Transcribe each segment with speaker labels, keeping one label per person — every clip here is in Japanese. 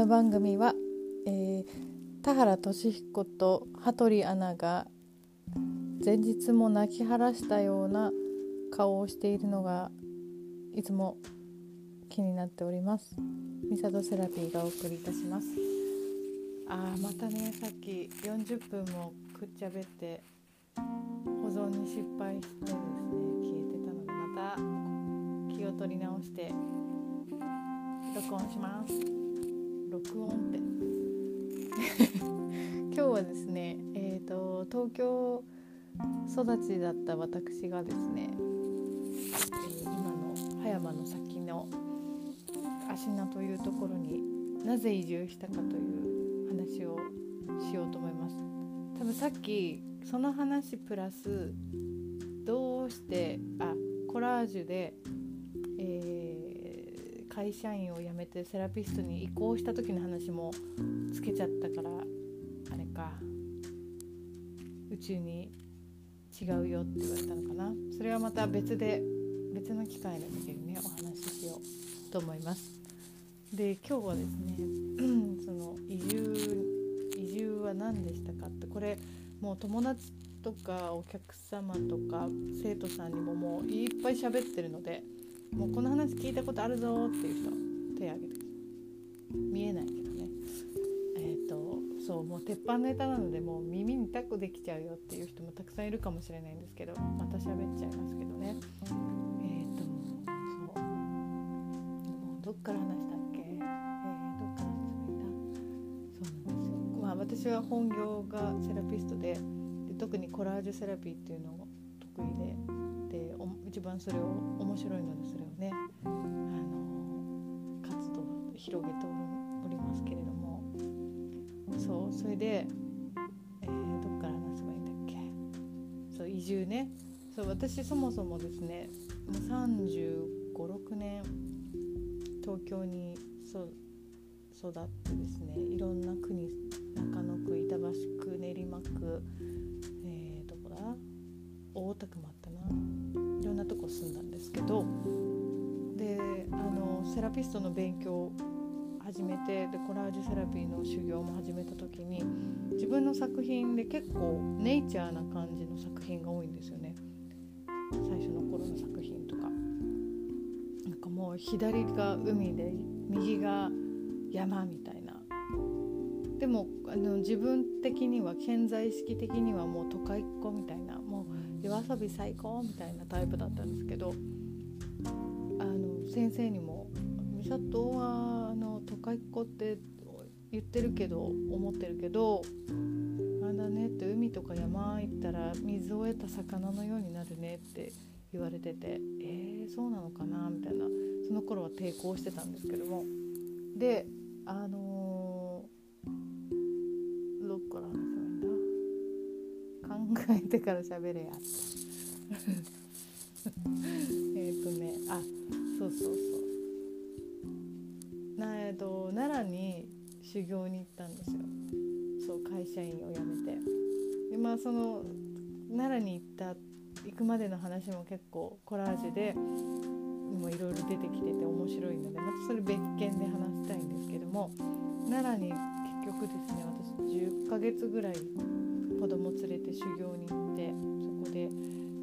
Speaker 1: の番組は、えー、田原俊彦と羽鳥アナが前日も泣き晴らしたような顔をしているのがいつも気になっております。ミサドセラピーがお送りいたします。あーまたねさっき40分もくっちゃべって保存に失敗してですね消えてたのでまた気を取り直して録音します。録音って。今日はですねえ、ー、と東京育ちだった私がですね、えー、今の葉山の先の芦名というところになぜ移住したかという話をしようと思います。多分さっきその話プラスどうしてあコラージュで、会社員を辞めてセラピストに移行した時の話もつけちゃったからあれか。宇宙に違うよって言われたのかな。それはまた別で別の機会の時にね。お話ししようと思います。で今日はですね その移住移住は何でしたかって。これもう友達とかお客様とか生徒さんにももういっぱい喋ってるのでもうこの話聞いたことあるぞっていう人手挙げて見えないけどね。えっ、ー、とそうもう鉄板ネタなのでもう耳にタコできちゃうよっていう人もたくさんいるかもしれないんですけどまた喋っちゃいますけどね。えっ、ー、とそうもうどっから話した？っけえー、どっから話せばいいんだそうなんですよ。まあ私は本業がセラピストでで特にコラージュセラピーっていうのを得意で。一番それを面白いのでそれをねあの活動を広げておりますけれども。そうそれで、えー、どっから話せばいいんだっけ。そう移住ね。そう私そもそもですねもう3 5 6年東京にそ育ってですねいろんな国中野区板橋区練馬区、えー、どこだ？大田区もあラピストの勉強を始めてでコラージュセラピーの修行も始めた時に自分の作品で結構ネイチャーな感じの作品が多いんですよね。最初の頃の作品とか。なんかもう左が海で右が山みたいな。でもあの自分的には潜在意識的にはもう都会っ子みたいな。もう夜遊び最高みたいなタイプだったんですけどあの先生にも「美里はあの都会っ子って言ってるけど思ってるけどあれだねって海とか山行ったら水を得た魚のようになるねって言われててえー、そうなのかなみたいなその頃は抵抗してたんですけども。であのー、どっから話せばいいんだ？考えてから喋れや。ってんですよ。そう会社員を辞めて。でまあその奈良に行った行くまでの話も結構コラージュでもいろいろ出てきてて面白いのでまたそれ別件で話したいんですけども奈良に結局ですね私10ヶ月ぐらい子供連れて修行に行ってそこで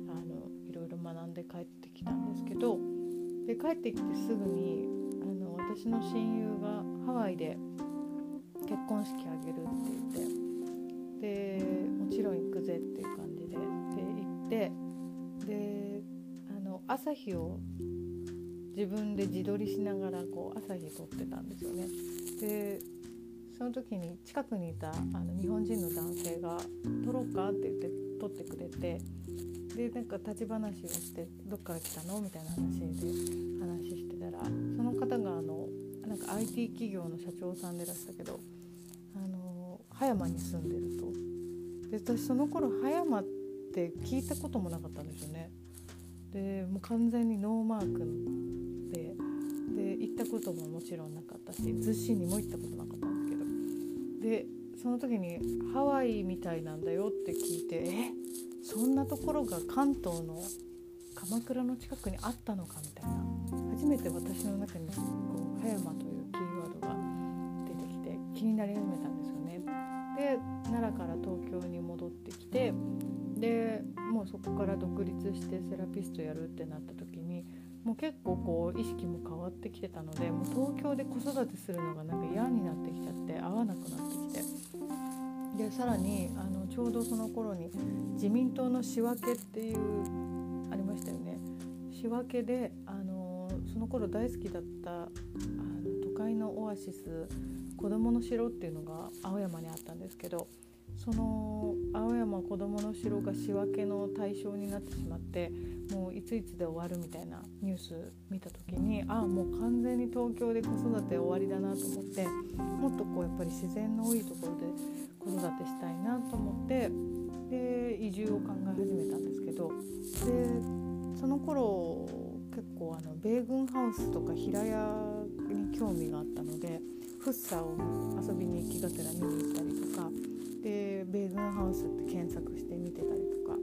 Speaker 1: あのいろいろ学んで帰ってきたんですけどで帰ってきてすぐにあの私の親友がハワイで結婚式あげるって言ってでもちろん行くぜっていう感じでで行ってであの朝日を自分で自撮りしながらこう朝日撮ってたんですよね。でその時に近くにいたあの日本人の男性が「撮ろうか?」って言って撮ってくれてでなんか立ち話をして「どっから来たの?」みたいな話で話してたらその方があのなんか IT 企業の社長さんでらしたけど葉山に住んでると。で私その頃葉山って聞いたこともなかったんですよね。でもう完全にノーマークで。で行ったことももちろんなかったし逗子にも行ったことなかったんですけど。でその時にハワイみたいなんだよって聞いてえ？そんなところが関東の鎌倉の近くにあったのかみたいな。初めて私の中にこう葉山と奈良から東京に戻ってきてでもうそこから独立してセラピストやるってなった時にもう結構こう意識も変わってきてたのでもう東京で子育てするのがなんか嫌になってきちゃって合わなくなってきて。でさらにあのちょうどその頃に自民党の仕分けっていうありましたよね。仕分けであのその頃大好きだったあの都会のオアシス子どもの城っていうのが青山にあったんですけどその青山子どもの城が仕分けの対象になってしまってもういついつで終わるみたいなニュース見た時にああもう完全に東京で子育て終わりだなと思ってもっとこうやっぱり自然の多いところで子育てしたいなと思ってで移住を考え始めたんですけどでその頃結構あの米軍ハウスとか平屋に興味があったのでフッサを遊びに行きがてら見に行ったりで米軍ハウスって検索して見てたりとか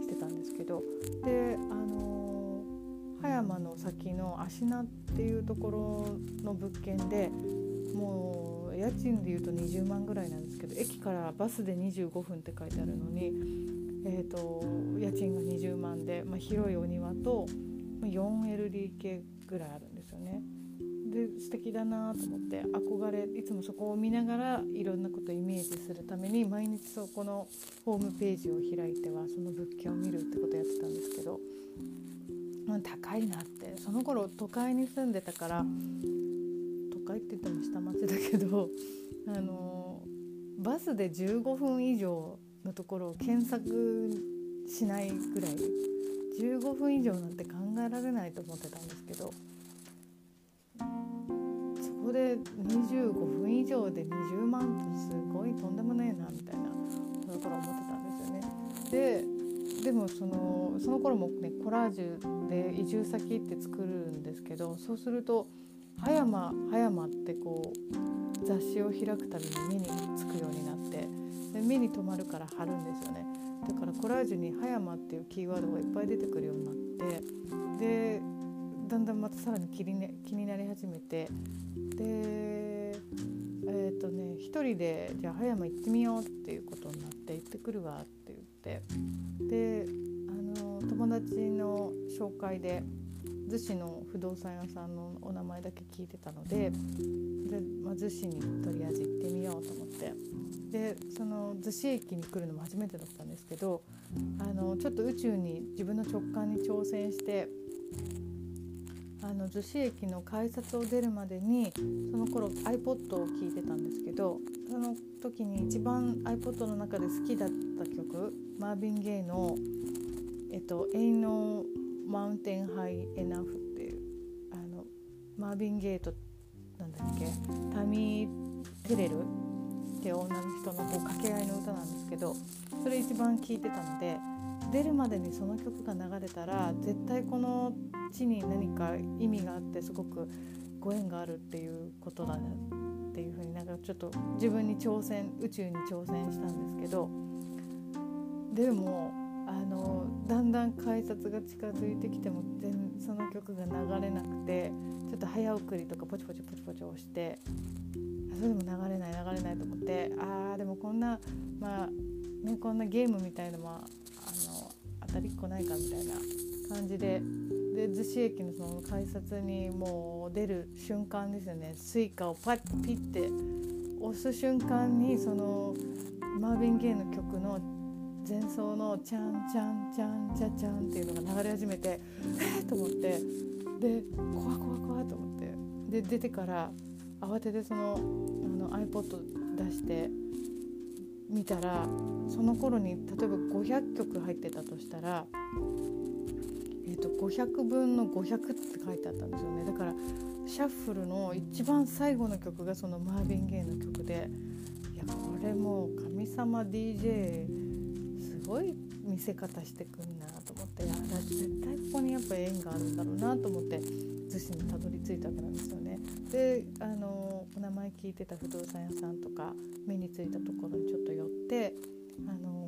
Speaker 1: してたんですけどであの葉山の先の芦名っていうところの物件でもう家賃でいうと20万ぐらいなんですけど駅からバスで25分って書いてあるのに、えーと、家賃が20万で、まあ、広いお庭と 4LDK ぐらいあるんですよね。素敵だなと思って憧れいつもそこを見ながらいろんなことをイメージするために毎日そこのホームページを開いてはその物件を見るってことをやってたんですけど、まあ、高いなってその頃都会に住んでたから都会って言っても下町だけどあのバスで15分以上のところを検索しないぐらい15分以上なんて考えられないと思ってたんですけど。で25分以上で20万ってすごいとんでもねえなみたいなその頃思ってたんですよね。ででもそのその頃もねコラージュで移住先って作るんですけどそうすると葉山葉山ってこう雑誌を開くたびに目につくようになってで目に留まるから貼るんですよねだからコラージュに葉山っていうキーワードがいっぱい出てくるようになってでだんだんまたさらに気に,、ね、気になり始めて。でえっ、ー、とね一人でじゃあ葉山行ってみようっていうことになって行ってくるわって言って。であの友達の紹介で逗子の不動産屋さんのお名前だけ聞いてたのでで、まあ、逗子にとりあえず行ってみようと思って。でその逗子駅に来るのも初めてだったんですけどあのちょっと宇宙に自分の直感に挑戦してあの逗子駅の改札を出るまでにその頃 iPod を聴いてたんですけどその時に一番 iPod の中で好きだった曲マービン・ゲイの「えっと、Ain't No Mountain High Enough」っていうあのマービン・ゲイとなんだっけタミー・テレルって女の人のこう掛け合いの歌なんですけどそれ一番聴いてたので出るまでにその曲が流れたら絶対このちに何か意味があってすごくご縁があるっていうことだっていうふうになんかちょっと自分に挑戦宇宙に挑戦したんですけどでもあのだんだん改札が近づいてきても全その曲が流れなくてちょっと早送りとかポチポチポチポチ押してそれでも流れない流れないと思ってあーでもこんなまあねこんなゲームみたいのもあの当たりっこないかみたいな感じでで逗子駅のその改札にもう出る瞬間ですよね。 Suica をパッピッて押す瞬間にそのマーヴィン・ゲイの曲の前奏の「チャンチャンチャンチャチャン」っていうのが流れ始めてえっと思ってで怖怖怖と思ってで出てから慌ててそのあの iPod 出して見たらその頃に例えば500曲入ってたとしたらと、500分の500って書いてあったんですよねだからシャッフルの一番最後の曲がそのマーヴィン・ゲイの曲でいやこれもう神様 DJ すごい見せ方してくんなと思っていや絶対ここにやっぱ縁があるんだろうなと思って逗子にたどり着いたわけなんですよね。であのお名前聞いてた不動産屋さんとか目についたところにちょっと寄ってあの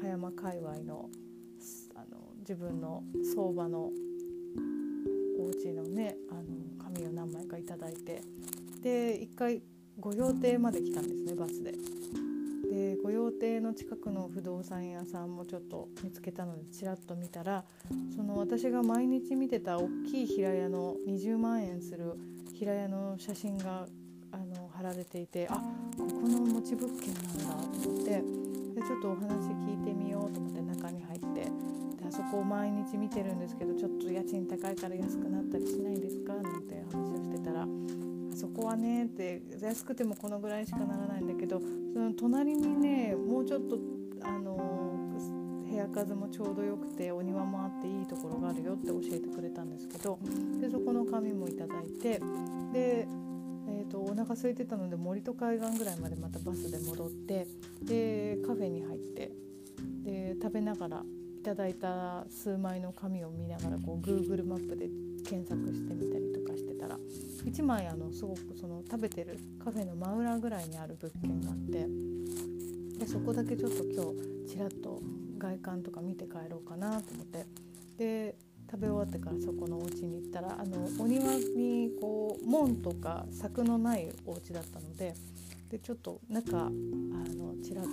Speaker 1: 葉山界隈の自分の相場のお家のねあの紙を何枚か頂いてで一回御用邸まで来たんですねバスで。で御用邸の近くの不動産屋さんもちょっと見つけたのでちらっと見たらその私が毎日見てた大きい平屋の20万円する平屋の写真があの貼られていてあここの持ち物件なんだと思ってでちょっとお話聞いてみようと思って中に入ってそこを毎日見てるんですけどちょっと家賃高いから安くなったりしないんですかなんて話をしてたらあそこはねって安くてもこのぐらいしかならないんだけどその隣にねもうちょっとあの部屋数もちょうどよくてお庭もあっていいところがあるよって教えてくれたんですけどでそこの紙もいただいてでえーと、お腹空いてたので森と海岸ぐらいまでまたバスで戻ってでカフェに入ってで食べながらただいた数枚の紙を見ながらこう Google マップで検索してみたりとかしてたら1枚あのすごくその食べてるカフェの真裏ぐらいにある物件があってでそこだけちょっと今日ちらっと外観とか見て帰ろうかなと思ってで食べ終わってからそこのお家に行ったらあのお庭にこう門とか柵のないお家だったのででちょっと中あのちらっと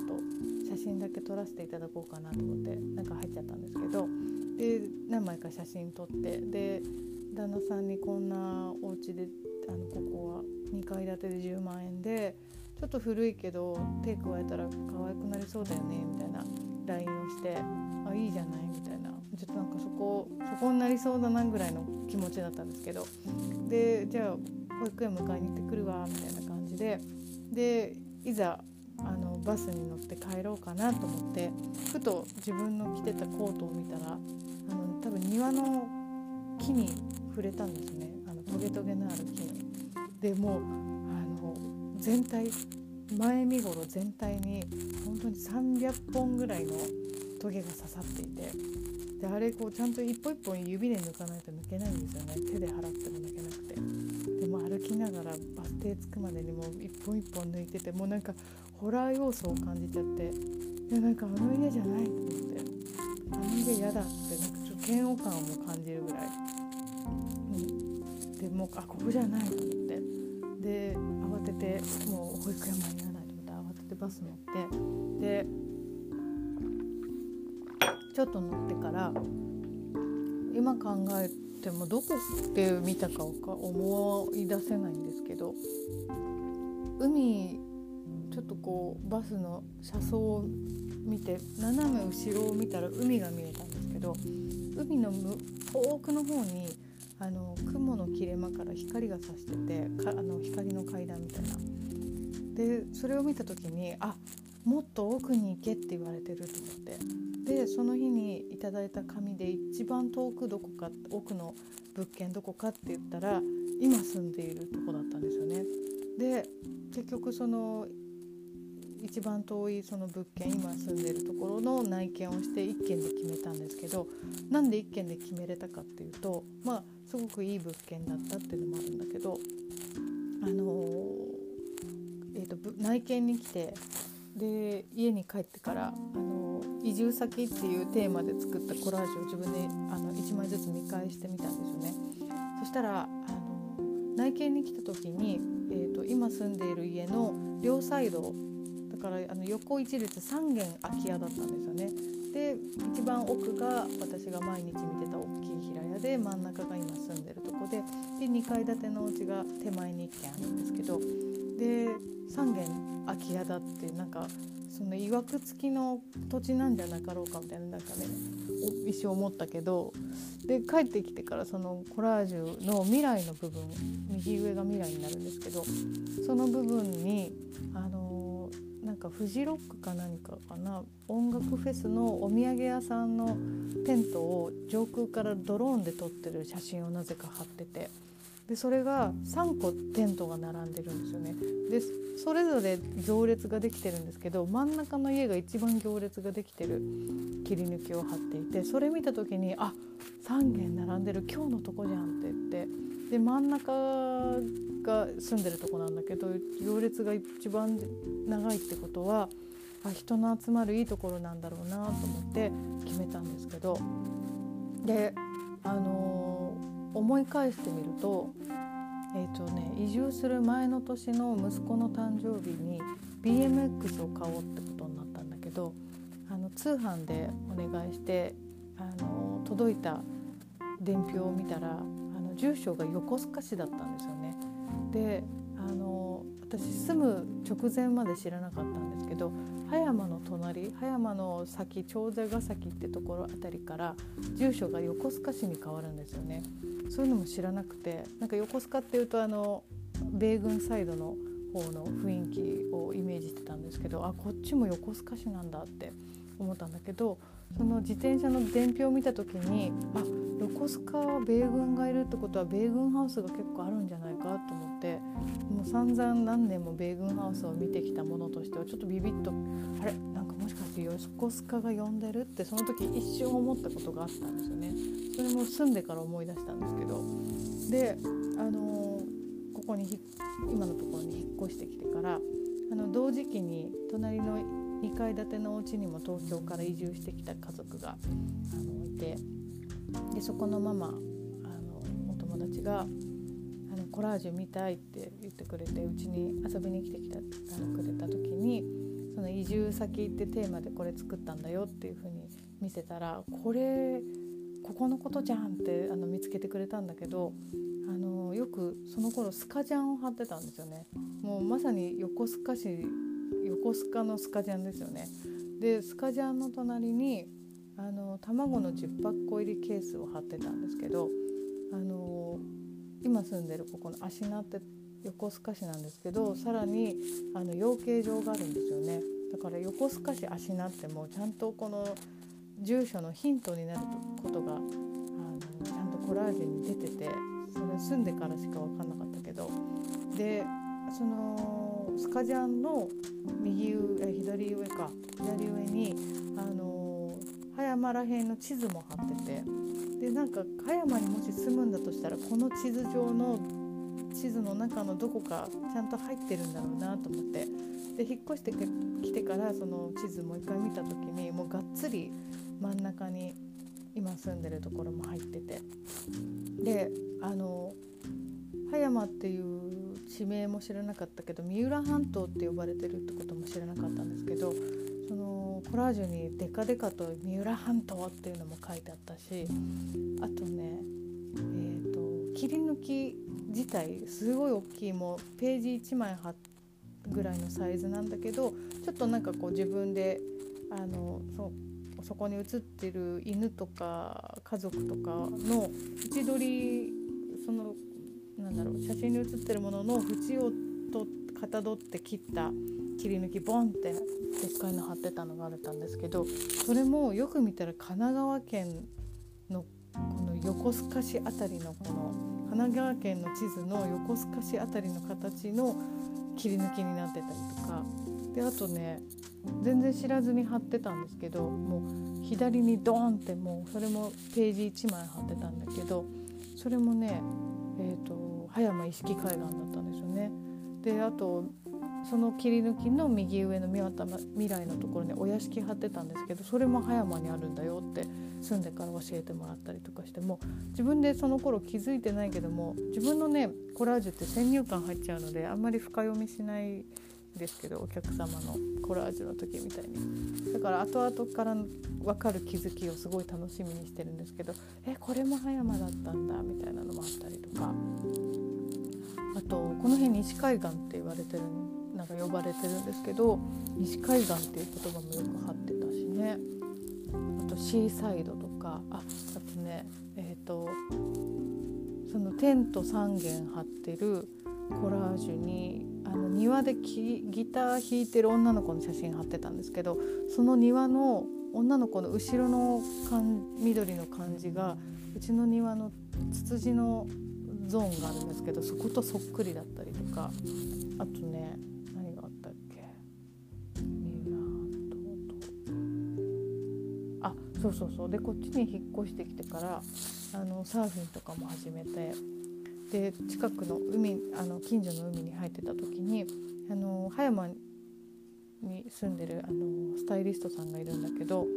Speaker 1: 写真だけ撮らせていただこうかなと思って中入っちゃったんですけどで何枚か写真撮ってで旦那さんにこんなお家であのここは2階建てで10万円でちょっと古いけど手加えたら可愛くなりそうだよねみたいな LINE をしてあいいじゃないみたいな。ちょっとなんかそこそこになりそうだなぐらいの気持ちだったんですけどでじゃあ保育園迎えに行ってくるわみたいな感じででいざあのバスに乗って帰ろうかなと思ってふと自分の着てたコートを見たらあの多分庭の木に触れたんですね。あのトゲトゲのある木に。でもうあの全体前身頃全体に本当に300本ぐらいのトゲが刺さっていてであれこうちゃんと一本一本指で抜かないと抜けないんですよね。手で払っても抜歩きながらバス停着くまでにもう一本一本抜いててもうなんかホラー要素を感じちゃっていやなんかあの家じゃないと思ってあの家嫌だってなんかちょっと嫌悪感を感じるぐらい、うん、でもうあここじゃないと思って。で慌ててもう保育園間に合わないと思って慌ててバス乗って。でちょっと乗ってから今考えてもどこで見たか思い出せないんですけど海ちょっとこうバスの車窓を見て斜め後ろを見たら海が見えたんですけど海の遠くの方にあの雲の切れ間から光が差しててあの光の階段みたいな。でそれを見た時にあもっと奥に行けって言われてると思ってでその日にいただいた紙で一番遠くどこか奥の物件どこかって言ったら今住んでいるとこだったんですよね。で結局その一番遠いその物件今住んでるところの内見をして1軒で決めたんですけどなんで1軒で決めれたかっていうとまあすごくいい物件だったっていうのもあるんだけどあのー、えーと内見に来てで家に帰ってからあの移住先っていうテーマで作ったコラージュを自分であの1枚ずつ見返してみたんですよね。そしたらあの内見に来た時に、えーと、今住んでいる家の両サイドだからあの横一列3軒空き家だったんですよね。で一番奥が私が毎日見てた大きい平屋で真ん中が今住んでるとこでで2階建てのお家が手前に1軒あるんですけどで3軒空き家だってなんかそのいわくつきの土地なんじゃなかろうかみたいななんかね一生思ったけどで帰ってきてからそのコラージュの未来の部分右上が未来になるんですけどその部分にあのなんかフジロックか何かかな音楽フェスのお土産屋さんのテントを上空からドローンで撮ってる写真をなぜか貼ってて。でそれが3個テントが並んでるんですよね。でそれぞれ行列ができてるんですけど真ん中の家が一番行列ができてる切り抜きを貼っていてそれ見た時にあ3軒並んでる今日のとこじゃんって言ってで真ん中が住んでるとこなんだけど行列が一番長いってことはあ人の集まるいいところなんだろうなと思って決めたんですけど。であのー思い返してみるとえーとね、移住する前の年の息子の誕生日に BMX を買おうってことになったんだけどあの通販でお願いしてあの届いた伝票を見たらあの住所が横須賀市だったんですよね。であの私住む直前まで知らなかったんですけど葉山の隣葉山の先長者ヶ崎ってところあたりから住所が横須賀市に変わるんですよね。そういうのも知らなくてなんか横須賀っていうとあの米軍サイドの方の雰囲気をイメージしてたんですけどあこっちも横須賀市なんだって思ったんだけどその自転車の伝票を見た時にあ横須賀は米軍がいるってことは米軍ハウスが結構あるんじゃないかと思ってもう散々何年も米軍ハウスを見てきたものとしてはちょっとビビッとあれなんかもしかして横須賀が呼んでるってその時一瞬思ったことがあったんですよね。それも住んでから思い出したんですけどであのー、ここに今のところに引っ越してきてからあの同時期に隣の2階建てのお家にも東京から移住してきた家族があのいてでそこのママあのお友達があのコラージュ見たいって言ってくれてうちに遊びに来てきたあのくれた時にその移住先ってテーマでこれ作ったんだよっていう風に見せたらこれここのことじゃんってあの見つけてくれたんだけどあのよくその頃スカジャンを貼ってたんですよね。もうまさに横須賀市横須賀のスカジャンですよね。でスカジャンの隣にあの卵の10パック入りケースを貼ってたんですけどあの今住んでるここの芦名って横須賀市なんですけどさらにあの養鶏場があるんですよね。だから横須賀市芦名ってもうちゃんとこの住所のヒントになることがあのちゃんとコラージュに出ててそれ住んでからしか分かんなかったけど。でそのスカジャンの右上左上か。左上にあの葉山らへんの地図も貼ってて。でなんか葉山にもし住むんだとしたらこの地図上の地図の中のどこかちゃんと入ってるんだろうなと思って。で引っ越してきてからその地図もう一回見た時にもうがっつり真ん中に今住んでるところも入ってて。であの葉山っていう地名も知らなかったけど三浦半島って呼ばれてるってことも知らなかったんですけどそのコラージュにデカデカと三浦半島っていうのも書いてあったしあとねえーと、切り抜き自体すごい大きいもうページ1枚貼ぐらいのサイズなんだけどちょっとなんかこう自分であのそそこに写ってる犬とか家族とかの縁取りそのなんだろう写真に写ってるものの縁をとかたどって切った切り抜きボンってでっかいの貼ってたのがあったんですけどそれもよく見たら神奈川県のこの横須賀市辺りのこの神奈川県の地図の横須賀市辺りの形の切り抜きになってたりとか。であとね全然知らずに貼ってたんですけどもう左にドーンってもうそれもページ1枚貼ってたんだけどそれもねえーと、葉山意識海岸だったんですよね。であとその切り抜きの右上の三渡未来のところにお屋敷貼ってたんですけどそれも葉山にあるんだよって住んでから教えてもらったりとかしても自分でその頃気づいてないけども自分のねコラージュって先入観入っちゃうのであんまり深読みしないですけどお客様のコラージュの時みたいにだから後々から分かる気づきをすごい楽しみにしてるんですけどえこれも葉山だったんだみたいなのもあったりとかとこの辺西海岸って言われてるなんか呼ばれてるんですけど西海岸っていう言葉もよく貼ってたしね。あとシーサイドとかああとねえっ、ー、とそのテント3軒張ってるコラージュにあの庭でギター弾いてる女の子の写真貼ってたんですけどその庭の女の子の後ろの緑の感じがうちの庭のツツジのゾーンがあるんですけどそことそっくりだったりとか。あとね何があったっけ？あそうそうそう。でこっちに引っ越してきてからあのサーフィンとかも始めて。で近くの海あの近所の海に入ってた時にあの葉山に住んでるあのスタイリストさんがいるんだけど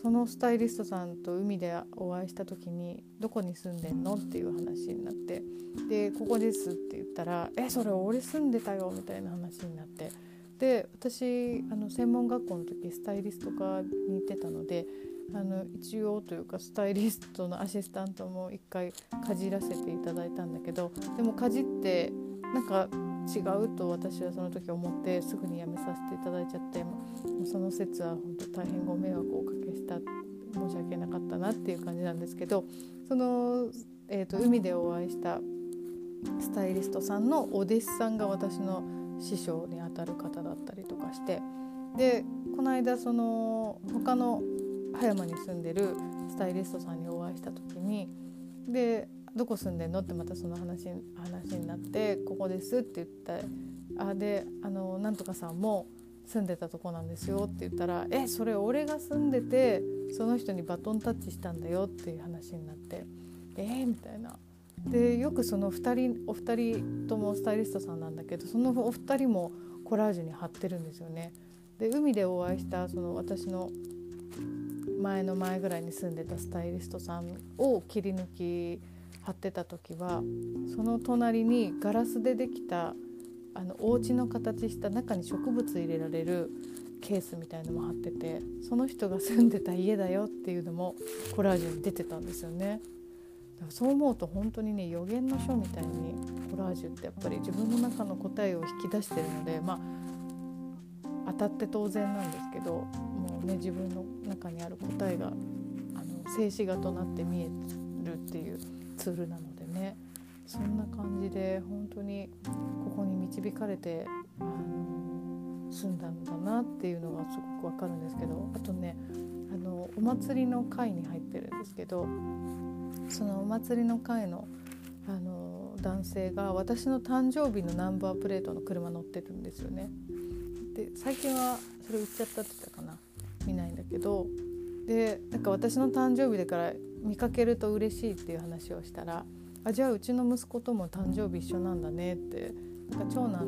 Speaker 1: そのスタイリストさんと海でお会いした時に「どこに住んでんの?」っていう話になってで「ここです」って言ったら「えそれ俺住んでたよ」みたいな話になってで私あの専門学校の時スタイリスト科に行ってたのであの一応というかスタイリストのアシスタントも一回かじらせていただいたんだけどでもかじってなんか違うと私はその時思ってすぐに辞めさせていただいちゃってもうその説は本当大変ご迷惑をおかけした申し訳なかったなっていう感じなんですけどその、えーと、海でお会いしたスタイリストさんのお弟子さんが私の師匠にあたる方だったりとかしてでこの間その他の葉山に住んでるスタイリストさんにお会いした時にでどこ住んでんのってまたその話話になって「ここです」って言ってあであのなんとかさんも住んでたとこなんですよって言ったら「えそれ俺が住んでてその人にバトンタッチしたんだよ」っていう話になって「えー?」みたいな。でよくその2人お二人ともスタイリストさんなんだけどそのお二人もコラージュに貼ってるんですよね。で海でお会いしたその私の前の前ぐらいに住んでたスタイリストさんを切り抜き貼ってた時はその隣にガラスでできたあのお家の形した中に植物入れられるケースみたいのも貼っててその人が住んでた家だよっていうのもコラージュに出てたんですよね。だからそう思うと本当にね予言の書みたいにコラージュってやっぱり自分の中の答えを引き出してるのでまあ当たって当然なんですけどもうね自分の中にある答えがあの静止画となって見えるっていうツールなのでねそんな感じで本当にここに導かれてあの住んだんだなっていうのがすごくわかるんですけどあとねあのお祭りの会に入ってるんですけどそのお祭りの会のあの男性が私の誕生日のナンバープレートの車乗ってるんですよね。で最近はそれ売っちゃったって言ったかな見ないんだけどでなんか私の誕生日だから見かけると嬉しいっていう話をしたら「あじゃあうちの息子とも誕生日一緒なんだね」ってなんか長男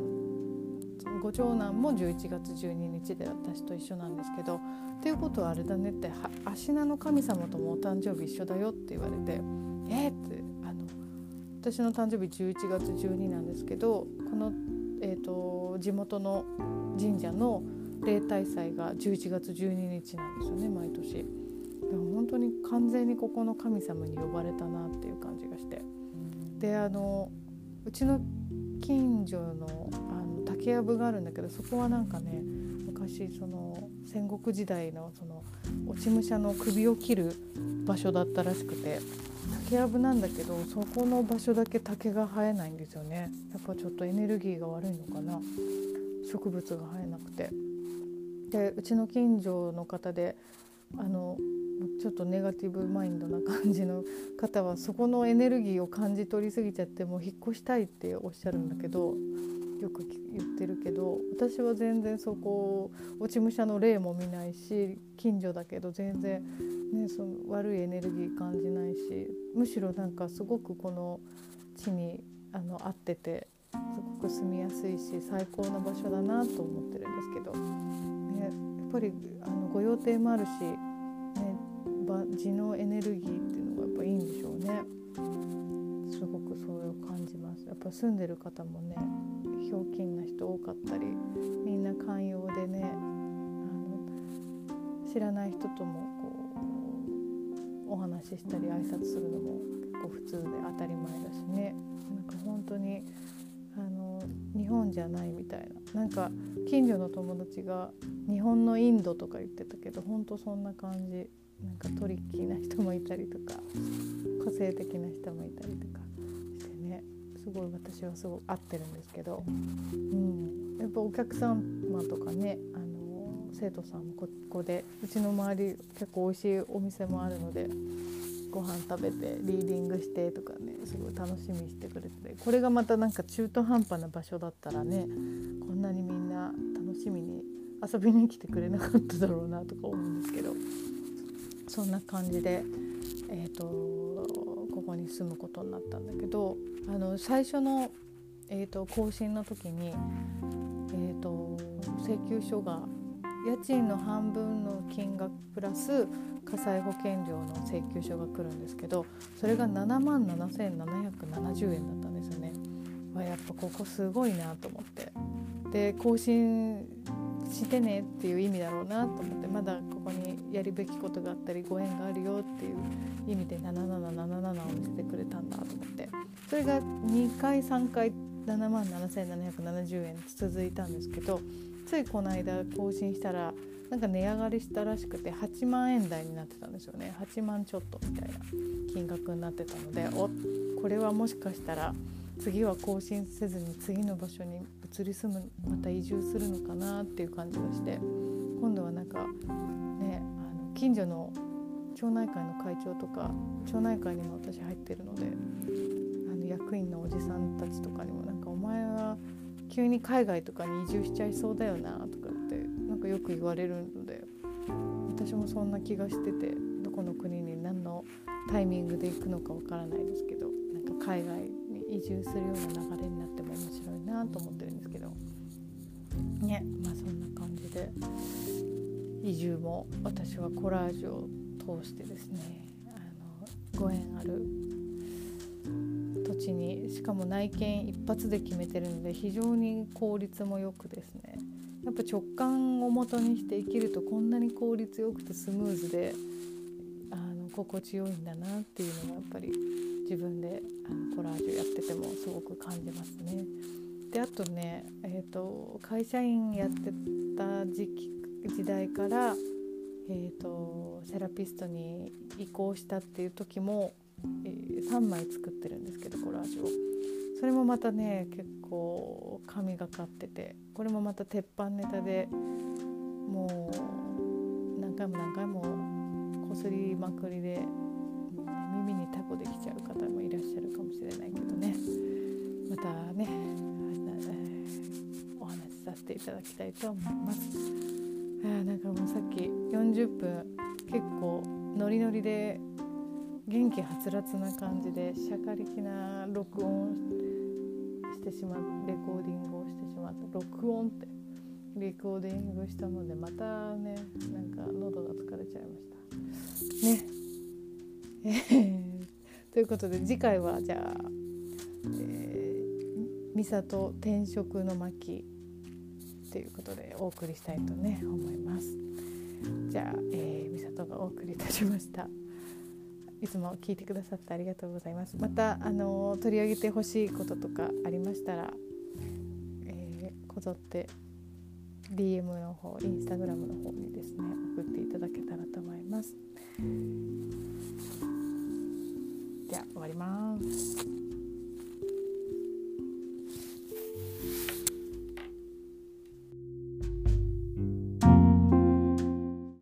Speaker 1: ご長男も11月12日で私と一緒なんですけどっていうことはあれだねって芦名の神様ともお誕生日一緒だよって言われて「えっ?」ってあの私の誕生日11月12なんですけどこの、えーと、地元の神社の例大祭が11月12日なんですよね毎年。本当に完全にここの神様に呼ばれたなっていう感であのうちの近所のあの竹やぶがあるんだけどそこはなんかね昔その戦国時代のその落ち武者の首を切る場所だったらしくて竹やぶなんだけどそこの場所だけ竹が生えないんですよね。やっぱちょっとエネルギーが悪いのかな。植物が生えなくて。でうちの近所の方であのちょっとネガティブマインドな感じの方はそこのエネルギーを感じ取りすぎちゃってもう引っ越したいっておっしゃるんだけどよく言ってるけど私は全然そこ落ち武者の霊も見ないし近所だけど全然、ね、その悪いエネルギー感じないしむしろなんかすごくこの地にあの合っててすごく住みやすいし最高の場所だなと思ってるんですけど、ね、やっぱりあの御用邸もあるし地のエネルギーっていうのがやっぱいいんでしょうね。すごくそれを感じます。やっぱ住んでる方もねひょうきんな人多かったりみんな寛容でねあの知らない人ともこうお話ししたり挨拶するのも結構普通で当たり前だしね。なんか本当にあの日本じゃないみたいな。なんか近所の友達が日本のインドとか言ってたけど本当そんな感じ。なんかトリッキーな人もいたりとか個性的な人もいたりとかしてね。すごい私はすごい合ってるんですけど、うん、やっぱお客様とかねあの生徒さんもここでうちの周り結構美味しいお店もあるのでご飯食べてリーディングしてとかねすごい楽しみにしてくれててこれがまたなんか中途半端な場所だったらねこんなにみんな楽しみに遊びに来てくれなかっただろうなとか思うんですけど。そんな感じで、えーと、ここに住むことになったんだけどあの最初の、えーと、更新の時に、えーと、請求書が家賃の半分の金額プラス火災保険料の請求書が来るんですけどそれが7万7770円だったんですよね。やっぱここすごいなと思ってで更新してねっていう意味だろうなと思ってまだここにやるべきことがあったりご縁があるよっていう意味で7777を見せてくれたんだと思って。それが2回3回7万7770円続いたんですけどついこの間更新したらなんか値上がりしたらしくて8万円台になってたんですよね。8万ちょっとみたいな金額になってたのでおこれはもしかしたら次は更新せずに次の場所に移り住むまた移住するのかなっていう感じがして今度はなんか近所の町内会の会長とか町内会にも私入ってるのであの役員のおじさんたちとかにもなんか「お前は急に海外とかに移住しちゃいそうだよな」とかってなんかよく言われるので私もそんな気がしててどこの国に何のタイミングで行くのかわからないですけどなんか海外に移住するような流れになっても面白いなと思ってるんですけど。ねまあそんな感じで。移住も私はコラージュを通してですねあのご縁ある土地にしかも内見一発で決めてるので非常に効率もよくですねやっぱ直感をもとにして生きるとこんなに効率よくてスムーズであの心地よいんだなっていうのがやっぱり自分であのコラージュやっててもすごく感じますね。であとね、えーと、会社員やってた時期時代から、えーと、セラピストに移行したっていう時も、えー、3枚作ってるんですけどコラージュを。それもまたね結構神がかっててこれもまた鉄板ネタでもう何回も何回もこすりまくりで耳にタコできちゃう方もいらっしゃるかもしれないけどねまたねお話しさせていただきたいと思いますあなんかもうさっき40分結構ノリノリで元気はつらつな感じでしゃかりきな録音してしまうレコーディングをしてしまった。録音ってレコーディングしたのでまたねなんか喉が疲れちゃいました。ね。ということで次回はじゃあ、えー、ミサと転職の巻。ということでお送りしたいとね思います。じゃあ、えー、ミサトがお送りいたしました。いつも聞いてくださってありがとうございます。またあの取り上げてほしいこととかありましたら、えー、こぞって DM の方インスタグラムの方にですね送っていただけたらと思います。では終わります。